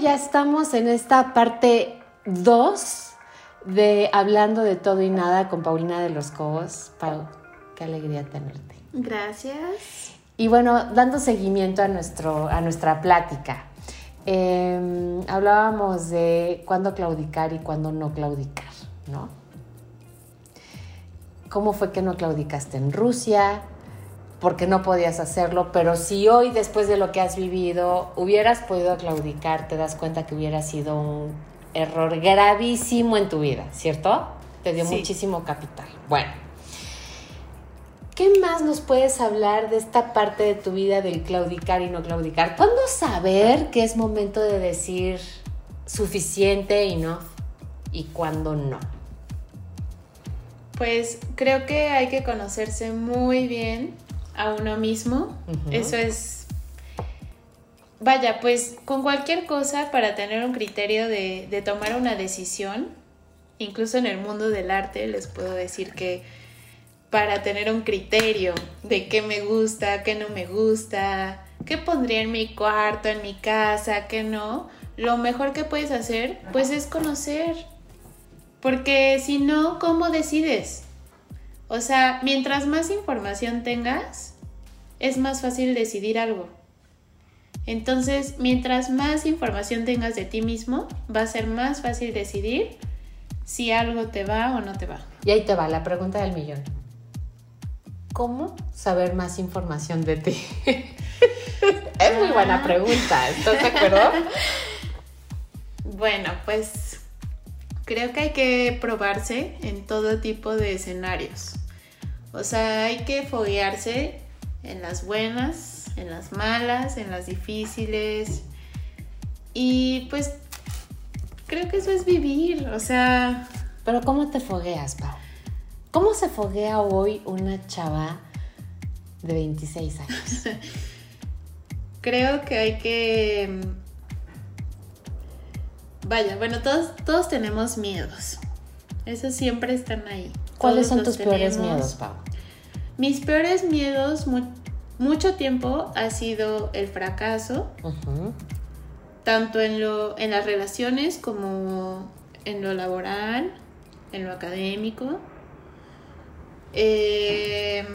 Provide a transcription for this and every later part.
ya estamos en esta parte 2 de Hablando de todo y nada con Paulina de los Cobos. Pau, qué alegría tenerte. Gracias. Y bueno, dando seguimiento a, nuestro, a nuestra plática, em, hablábamos de cuándo claudicar y cuándo no claudicar, ¿no? ¿Cómo fue que no claudicaste en Rusia? Porque no podías hacerlo, pero si hoy, después de lo que has vivido, hubieras podido claudicar, te das cuenta que hubiera sido un error gravísimo en tu vida, ¿cierto? Te dio muchísimo capital. Bueno, ¿qué más nos puedes hablar de esta parte de tu vida del claudicar y no claudicar? ¿Cuándo saber que es momento de decir suficiente y no? ¿Y cuándo no? Pues creo que hay que conocerse muy bien a uno mismo. Eso es, vaya, pues con cualquier cosa para tener un criterio de, de tomar una decisión, incluso en el mundo del arte les puedo decir que para tener un criterio de qué me gusta, qué no me gusta, qué pondría en mi cuarto, en mi casa, qué no, lo mejor que puedes hacer pues es conocer. Porque si no, ¿cómo decides? O sea, mientras más información tengas, es más fácil decidir algo. Entonces, mientras más información tengas de ti mismo, va a ser más fácil decidir si algo te va o no te va. Y ahí te va la pregunta del millón. ¿Cómo saber más información de ti? es muy buena ah. pregunta, ¿estás de acuerdo? bueno, pues creo que hay que probarse en todo tipo de escenarios. O sea, hay que foguearse en las buenas, en las malas, en las difíciles. Y pues creo que eso es vivir, o sea... Pero ¿cómo te fogueas, Pau? ¿Cómo se foguea hoy una chava de 26 años? creo que hay que... Vaya, bueno, todos, todos tenemos miedos. Esos siempre están ahí. ¿Cuáles son tus peores miedos, Pau? Mis peores miedos mucho tiempo ha sido el fracaso, tanto en, lo, en las relaciones como en lo laboral, en lo académico. Eh,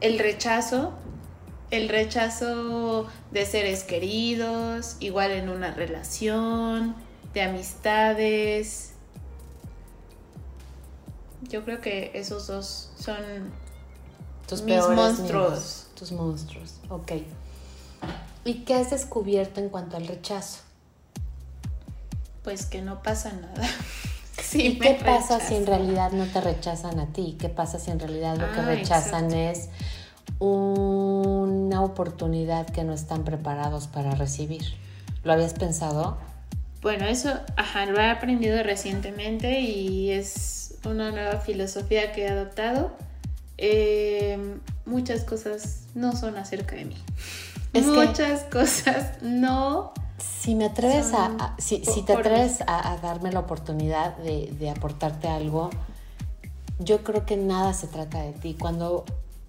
el rechazo, el rechazo de seres queridos, igual en una relación, de amistades, yo creo que esos dos son tus mis monstruos. tus monstruos, ok. ¿Y qué has descubierto en cuanto al rechazo? Pues que no pasa nada. ¿Y qué pasa si en realidad no te rechazan a ti? ¿Qué pasa si en realidad lo que ah, rechazan es una oportunidad que no están preparados para recibir? ¿Lo habías pensado? Bueno, eso, ajá, lo he aprendido recientemente y es una nueva filosofía que he adoptado, em, muchas cosas no son acerca de mí. muchas cosas no. Si me atreves a, si, te atreves a, darme la oportunidad de, aportarte algo, yo creo que nada se trata de ti. Cuando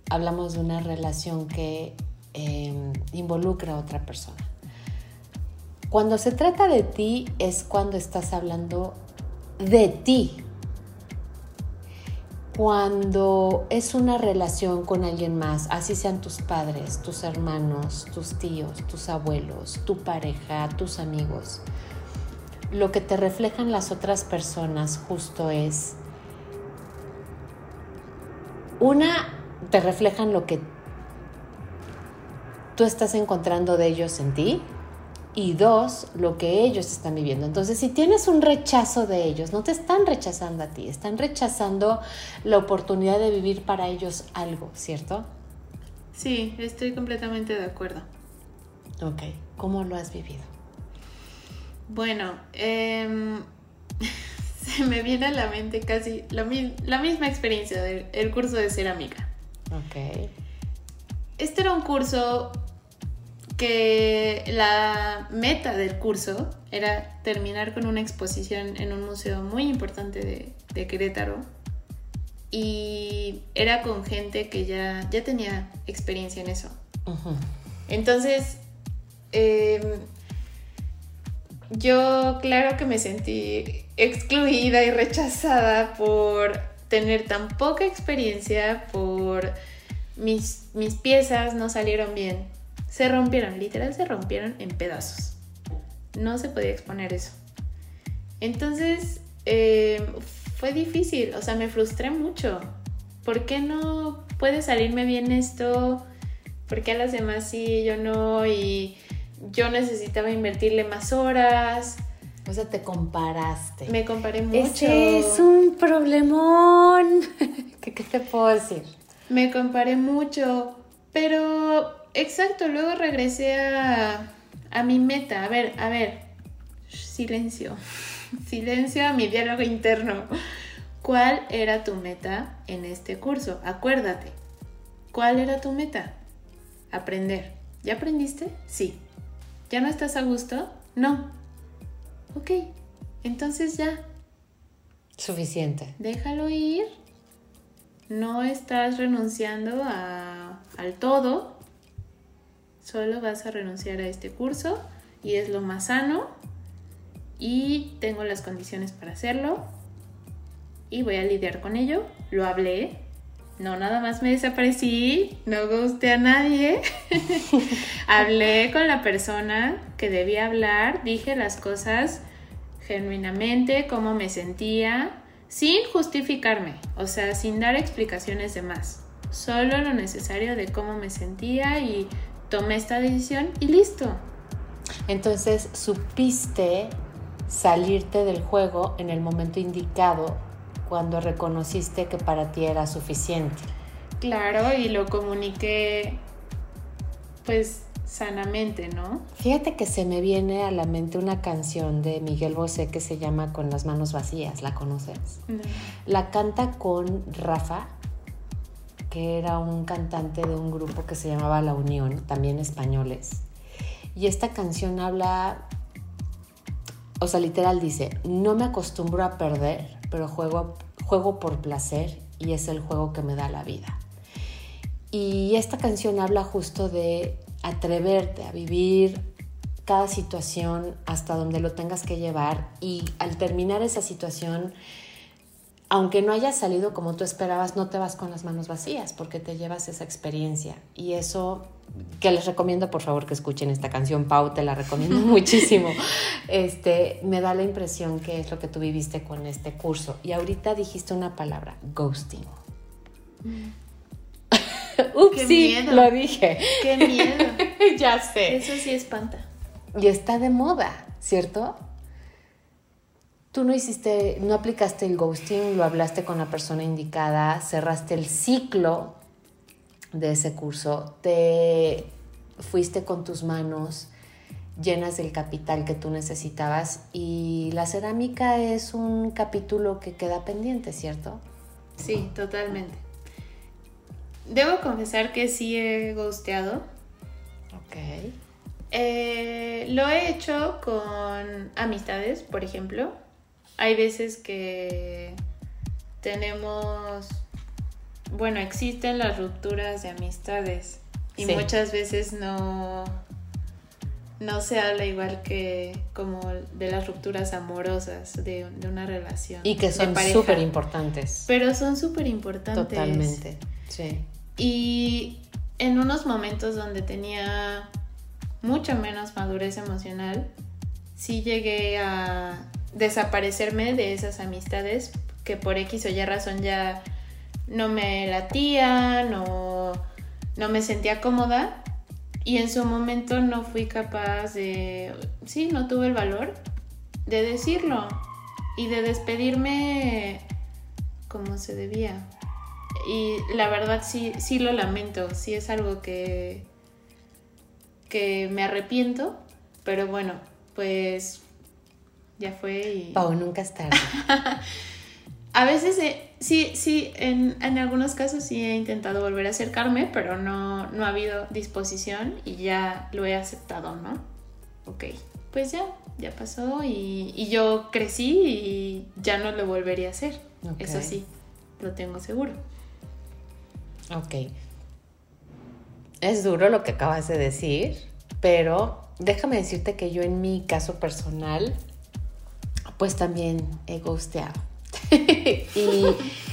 hablamos de una relación que em, involucra a otra persona. Cuando se trata de ti es cuando estás hablando de ti, cuando es una relación con alguien más, así sean tus padres, tus hermanos, tus tíos, tus abuelos, tu pareja, tus amigos, lo que te reflejan las otras personas justo es, una, te reflejan lo que tú estás encontrando de ellos en ti, y dos, lo que ellos están viviendo. Entonces, si tienes un rechazo de ellos, no te están rechazando a ti, están rechazando la oportunidad de vivir para ellos algo, ¿cierto? Sí, estoy completamente de acuerdo. Ok, ¿cómo lo has vivido? Bueno, em, se me viene a la mente casi la, la misma experiencia del curso de cerámica. Ok. Este era un curso que la meta del curso era terminar con una exposición en un museo muy importante de, Querétaro y era con gente que ya, ya tenía experiencia en eso. Entonces, em, yo claro que me sentí excluida y rechazada por tener tan poca experiencia, por mis, mis piezas no salieron bien. Se rompieron, literal se rompieron en pedazos. No se podía exponer eso. Entonces, eh, fue difícil, o sea, me frustré mucho. ¿Por qué no puede salirme bien esto? ¿Por qué a las demás sí, yo no? Y yo necesitaba invertirle más horas. O sea, te comparaste. Me comparé mucho. Ese es un problemón. ¿Qué, ¿Qué, te puedo decir? Me comparé mucho, pero exacto, luego regresé a, a mi meta. A ver, a ver, silencio, silencio a mi diálogo interno. ¿Cuál era tu meta en este curso? Acuérdate, ¿cuál era tu meta? Aprender. ¿Ya aprendiste? Sí. ¿Ya no estás a gusto? No. Ok, entonces ya. Suficiente. Déjalo ir. No estás renunciando a, al todo. Solo vas a renunciar a este curso y es lo más sano. Y tengo las condiciones para hacerlo. Y voy a lidiar con ello. Lo hablé, no nada más me desaparecí, no gusté a nadie. Hablé con la persona que debía hablar, dije las cosas genuinamente, cómo me sentía, sin justificarme, o sea, sin dar explicaciones de más. Solo lo necesario de cómo me sentía y tomé esta decisión y listo. Entonces, supiste salirte del juego en el momento indicado cuando reconociste que para ti era suficiente. Claro, y lo comuniqué pues sanamente, ¿no? Fíjate que se me viene a la mente una canción de Miguel Bosé que se llama Con las manos vacías, ¿la conoces? No. La canta con Rafa, que era un cantante de un grupo que se llamaba La Unión, también españoles. Y esta canción habla, o sea, literal dice, no me acostumbro a perder, pero juego, juego por placer y es el juego que me da la vida. Y esta canción habla justo de atreverte a vivir cada situación hasta donde lo tengas que llevar y al terminar esa situación, aunque no haya salido como tú esperabas, no te vas con las manos vacías porque te llevas esa experiencia. Y eso que les recomiendo por favor que escuchen esta canción, Pau, te la recomiendo muchísimo. Este, me da la impresión que es lo que tú viviste con este curso. Y ahorita dijiste una palabra, ghosting. Ups, Qué sí, miedo. lo dije. Qué miedo. ya sé. Eso sí espanta. Y está de moda, ¿cierto? Tú no hiciste, no aplicaste el ghosting, lo hablaste con la persona indicada, cerraste el ciclo de ese curso, te fuiste con tus manos llenas del capital que tú necesitabas y la cerámica es un capítulo que queda pendiente, ¿cierto? Sí, totalmente. Debo confesar que sí he ghosteado. Ok. Eh, lo he hecho con amistades, por ejemplo. Hay veces que tenemos, bueno, existen las rupturas de amistades y Sí. muchas veces no, no se habla igual que como de las rupturas amorosas de, de una relación. Y que son súper importantes. Pero son súper importantes. Totalmente. Sí. Y en unos momentos donde tenía mucho menos madurez emocional, sí llegué a desaparecerme de esas amistades que por X o Y razón ya no me latían o no me sentía cómoda y en su momento no fui capaz de, sí, no tuve el valor de decirlo y de despedirme como se debía. Y la verdad sí, sí lo lamento, sí es algo que, que me arrepiento, pero bueno, pues ya fue y... Pau, nunca es tarde. A veces eh, sí, sí, en, en algunos casos sí he intentado volver a acercarme, pero no, no ha habido disposición y ya lo he aceptado, ¿no? Ok, pues ya, ya pasó y, y yo crecí y ya no lo volvería a hacer. Eso sí, lo tengo seguro. Ok. Es duro lo que acabas de decir, pero déjame decirte que yo en mi caso personal, pues también he ghosteado. y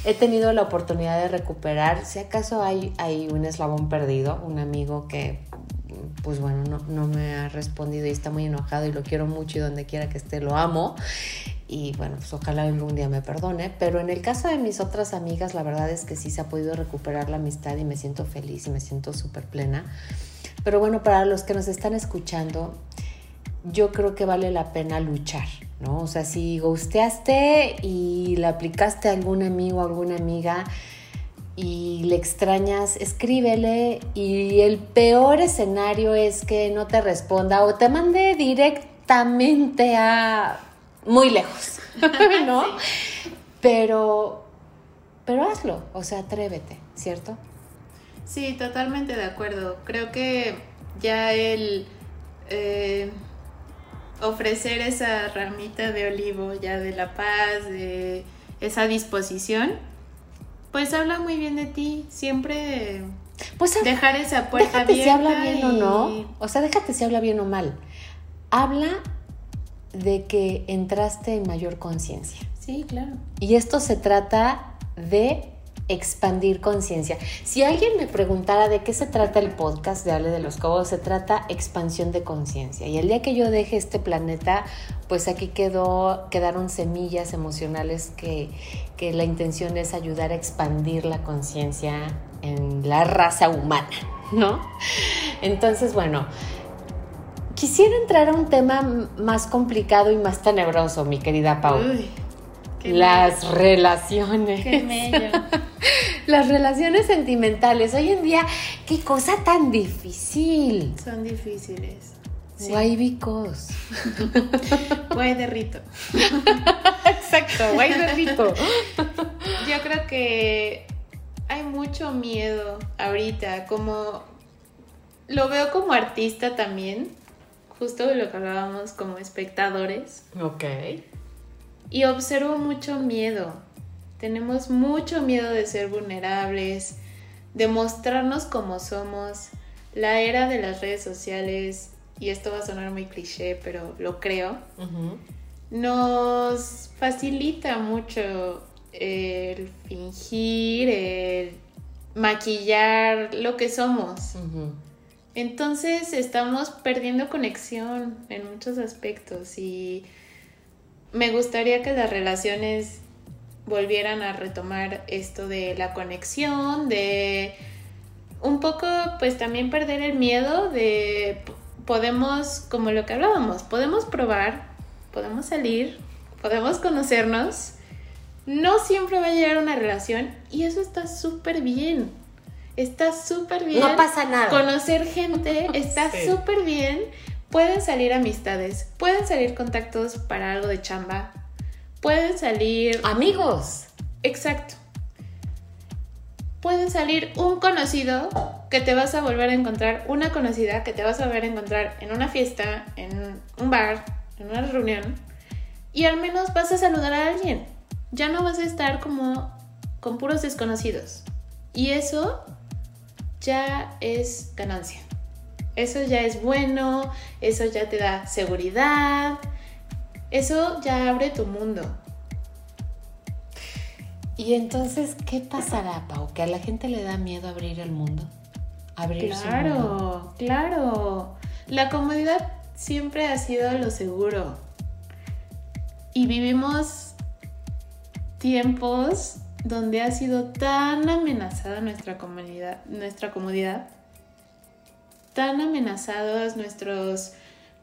he tenido la oportunidad de recuperar, si acaso hay, hay un eslabón perdido, un amigo que, pues bueno, no, no me ha respondido y está muy enojado y lo quiero mucho y donde quiera que esté lo amo y bueno, pues ojalá algún día me perdone, pero en el caso de mis otras amigas, la verdad es que sí se ha podido recuperar la amistad y me siento feliz y me siento súper plena. Pero bueno, para los que nos están escuchando, yo creo que vale la pena luchar, ¿no? O sea, si gusteaste y le aplicaste a algún amigo o alguna amiga y le extrañas, escríbele y el peor escenario es que no te responda o te mande directamente a muy lejos, ¿no? Pero, pero hazlo, o sea, atrévete, ¿cierto? Sí, totalmente de acuerdo. Creo que ya el eh, ofrecer esa ramita de olivo, ya de la paz, de esa disposición, pues habla muy bien de ti. Siempre pues, dejar esa puerta déjate si habla bien o no. O sea, déjate si habla bien o mal. Habla de que entraste en mayor conciencia. Sí, claro. Y esto se trata de expandir conciencia. Si alguien me preguntara de qué se trata el podcast de Ale de los Cobos, se trata expansión de conciencia. Y el día que yo deje este planeta, pues aquí quedó, quedaron semillas emocionales que, que la intención es ayudar a expandir la conciencia en la raza humana, ¿no? Entonces, bueno, Quisiera entrar a un tema más complicado y más tenebroso, mi querida Pau. Las relaciones. Qué Las relaciones sentimentales. Hoy en día, qué cosa tan difícil. Son difíciles. Sí. Why because? Guay de rito. Exacto, guay de rito. Yo creo que hay mucho miedo ahorita, como lo veo como artista también justo de lo que hablábamos como espectadores. Ok. Y observo mucho miedo. Tenemos mucho miedo de ser vulnerables, de mostrarnos como somos. La era de las redes sociales, y esto va a sonar muy cliché, pero lo creo, nos facilita mucho el fingir, el maquillar lo que somos. Entonces estamos perdiendo conexión en muchos aspectos y me gustaría que las relaciones volvieran a retomar esto de la conexión, de un poco pues también perder el miedo de podemos, como lo que hablábamos, podemos probar, podemos salir, podemos conocernos, no siempre va a llegar una relación y eso está súper bien está súper bien. No pasa nada. Conocer gente está súper bien. Pueden salir amistades, pueden salir contactos para algo de chamba, pueden salir... Amigos. Exacto. Pueden salir un conocido que te vas a volver a encontrar, una conocida que te vas a volver a encontrar en una fiesta, en un bar, en una reunión, y al menos vas a saludar a alguien. Ya no vas a estar como con puros desconocidos. Y eso ya es ganancia. Eso ya es bueno, eso ya te da seguridad, eso ya abre tu mundo. Y entonces, ¿qué pasará, Pau? ¿Que a la gente le da miedo abrir el mundo? Abrir claro, claro. La comodidad siempre ha sido lo seguro. Y vivimos tiempos donde ha sido tan amenazada nuestra comunidad, nuestra comodidad, tan amenazados nuestros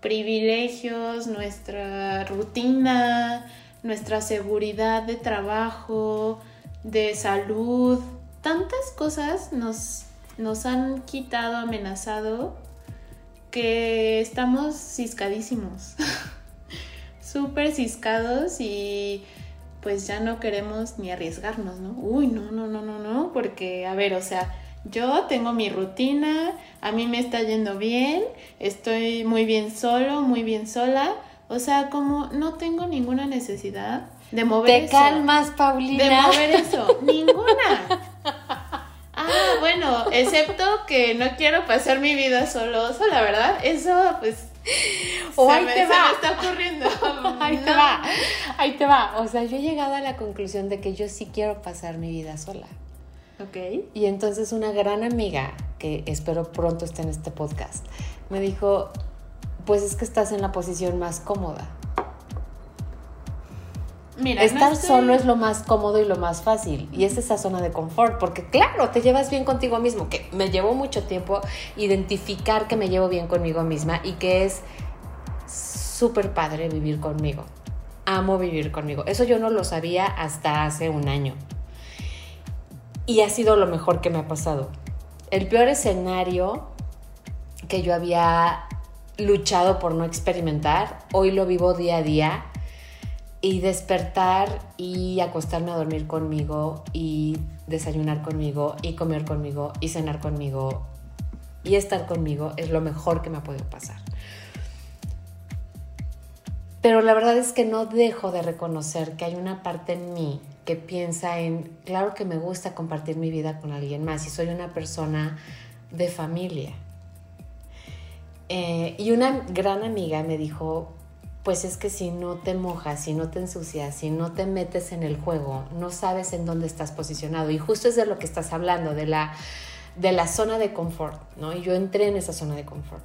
privilegios, nuestra rutina, nuestra seguridad de trabajo, de salud, tantas cosas nos, nos han quitado, amenazado, que estamos ciscadísimos, súper ciscados y pues ya no queremos ni arriesgarnos, ¿no? Uy, no, no, no, no, no, porque, a ver, o sea, yo tengo mi rutina, a mí me está yendo bien, estoy muy bien solo, muy bien sola, o sea, como no tengo ninguna necesidad de mover Te calmas, Paulina. De mover eso, ninguna. Ah, bueno, excepto que no quiero pasar mi vida solo, la ¿verdad? Eso, pues, o ahí te va. Se está ocurriendo. ahí te va. Ahí te va. O sea, yo he llegado a la conclusión de que yo sí quiero pasar mi vida sola. Ok. Y entonces una gran amiga, que espero pronto esté en este podcast, me dijo, pues es que estás en la posición más cómoda. Mira, Estar solo es lo más cómodo y lo más fácil. Y es esa zona de confort. Porque claro, te llevas bien contigo mismo. Que me llevó mucho tiempo identificar que me llevo bien conmigo misma y que es súper padre vivir conmigo. Amo vivir conmigo. Eso yo no lo sabía hasta hace un año. Y ha sido lo mejor que me ha pasado. El peor escenario que yo había luchado por no experimentar, hoy lo vivo día a día y despertar y acostarme a dormir conmigo y desayunar conmigo y comer conmigo y cenar conmigo y estar conmigo es lo mejor que me ha podido pasar. Pero la verdad es que no dejo de reconocer que hay una parte en mí que piensa en, claro que me gusta compartir mi vida con alguien más y soy una persona de familia. Eh, y una gran amiga me dijo, pues es que si no te mojas, si no te ensucias, si no te metes en el juego, no sabes en dónde estás posicionado. Y justo es de lo que estás hablando, de la, de la zona de confort, ¿no? Y yo entré en esa zona de confort.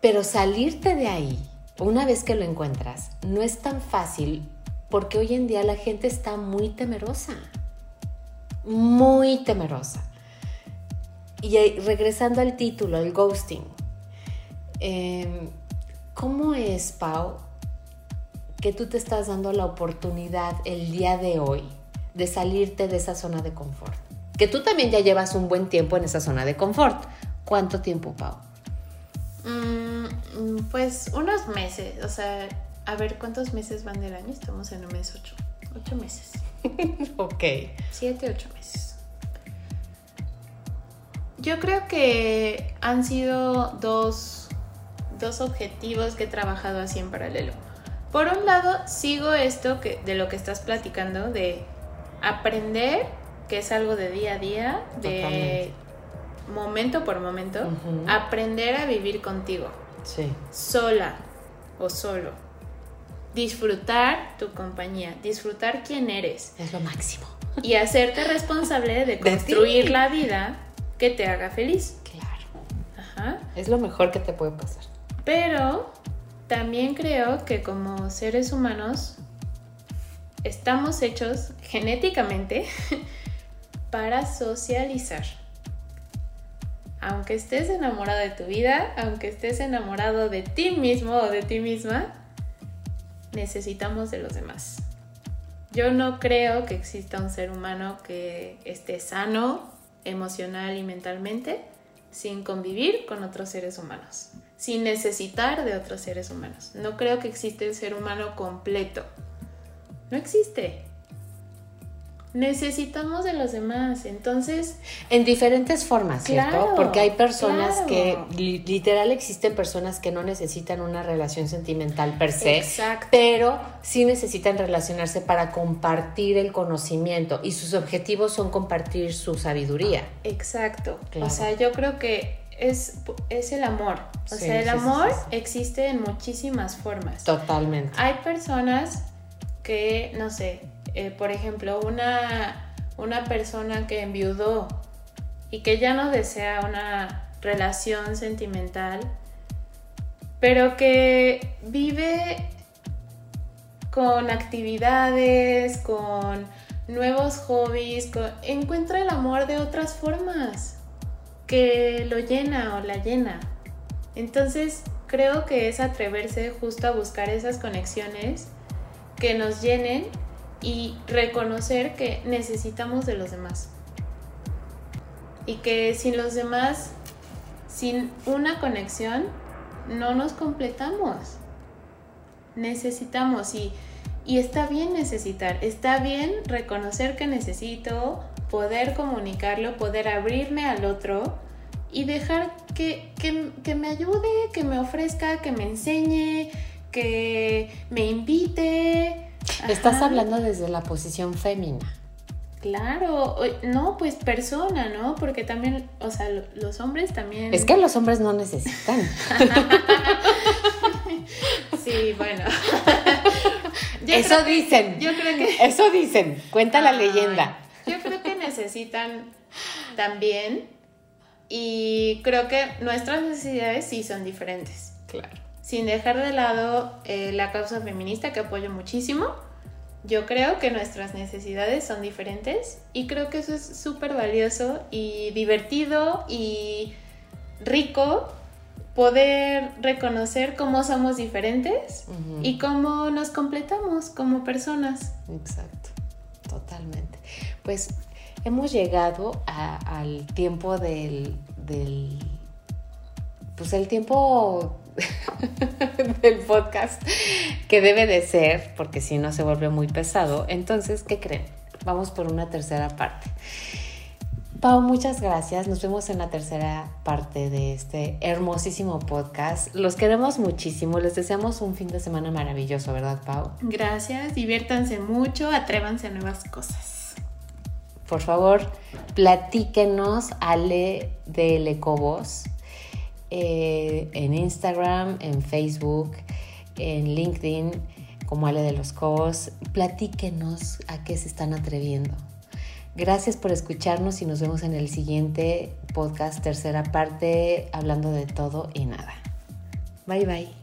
Pero salirte de ahí, una vez que lo encuentras, no es tan fácil porque hoy en día la gente está muy temerosa, muy temerosa. Y regresando al título, el ghosting, Em, ¿Cómo es, Pau, que tú te estás dando la oportunidad el día de hoy de salirte de esa zona de confort? Que tú también ya llevas un buen tiempo en esa zona de confort. ¿Cuánto tiempo, Pau? Mm, pues unos meses, o sea, a ver cuántos meses van del año. Estamos en el mes 8. 8 meses. ok. 7, 8 meses. Yo creo que han sido dos dos objetivos que he trabajado así en paralelo. Por un lado, sigo esto que, de lo que estás platicando, de aprender, que es algo de día a día, de momento por momento, aprender a vivir contigo. Sí. Sola o solo. Disfrutar tu compañía, disfrutar quién eres. Es lo máximo. Y hacerte responsable de construir la vida que te haga feliz. Claro. Ajá. Es lo mejor que te puede pasar. Pero también creo que como seres humanos estamos hechos genéticamente para socializar. Aunque estés enamorado de tu vida, aunque estés enamorado de ti mismo o de ti misma, necesitamos de los demás. Yo no creo que exista un ser humano que esté sano emocional y mentalmente sin convivir con otros seres humanos sin necesitar de otros seres humanos. No creo que existe el ser humano completo. No existe. Necesitamos de los demás, entonces... En diferentes formas, ¿cierto? Porque hay personas que, literal, existen personas que no necesitan una relación sentimental per se, Exacto. pero sí necesitan relacionarse para compartir el conocimiento y sus objetivos son compartir su sabiduría. Exacto. O sea, yo creo que es, es el amor. O sea, el amor existe en muchísimas formas. Totalmente. Hay personas que, no sé, eh, por ejemplo, una, una persona que enviudó y que ya no desea una relación sentimental, pero que vive con actividades, con nuevos hobbies, encuentra el amor de otras formas que lo llena o la llena. Entonces creo que es atreverse justo a buscar esas conexiones que nos llenen y reconocer que necesitamos de los demás. Y que sin los demás, sin una conexión, no nos completamos. Necesitamos y, y está bien necesitar, está bien reconocer que necesito, poder comunicarlo, poder abrirme al otro y dejar que, me ayude, que me ofrezca, que me enseñe, que me invite. Estás hablando desde la posición fémina. Claro, no, pues persona, ¿no? Porque también, o sea, los hombres también... Es que los hombres no necesitan. sí, bueno. Eso dicen. yo creo que... Eso dicen, cuenta la leyenda. Yo creo que necesitan también y creo que nuestras necesidades sí son diferentes. Claro. Sin dejar de lado eh, la causa feminista que apoyo muchísimo yo creo que nuestras necesidades son diferentes y creo que eso es súper valioso y divertido y rico poder reconocer cómo somos diferentes y cómo nos completamos como personas. Exacto, totalmente. Pues hemos llegado al tiempo del, del, pues el tiempo del podcast que debe de ser, porque si no se vuelve muy pesado. Entonces, ¿qué creen? Vamos por una tercera parte. Pau, muchas gracias. Nos vemos en la tercera parte de este hermosísimo podcast. Los queremos muchísimo. Les deseamos un fin de semana maravilloso, ¿verdad, Pau? Gracias. Diviértanse mucho. Atrévanse a nuevas cosas. Por favor, platíquenos, Ale de Ecobos eh, en Instagram, en Facebook, en LinkedIn, como Ale de los Cobos. Platíquenos a qué se están atreviendo. Gracias por escucharnos y nos vemos en el siguiente podcast, tercera parte, hablando de todo y nada. Bye bye.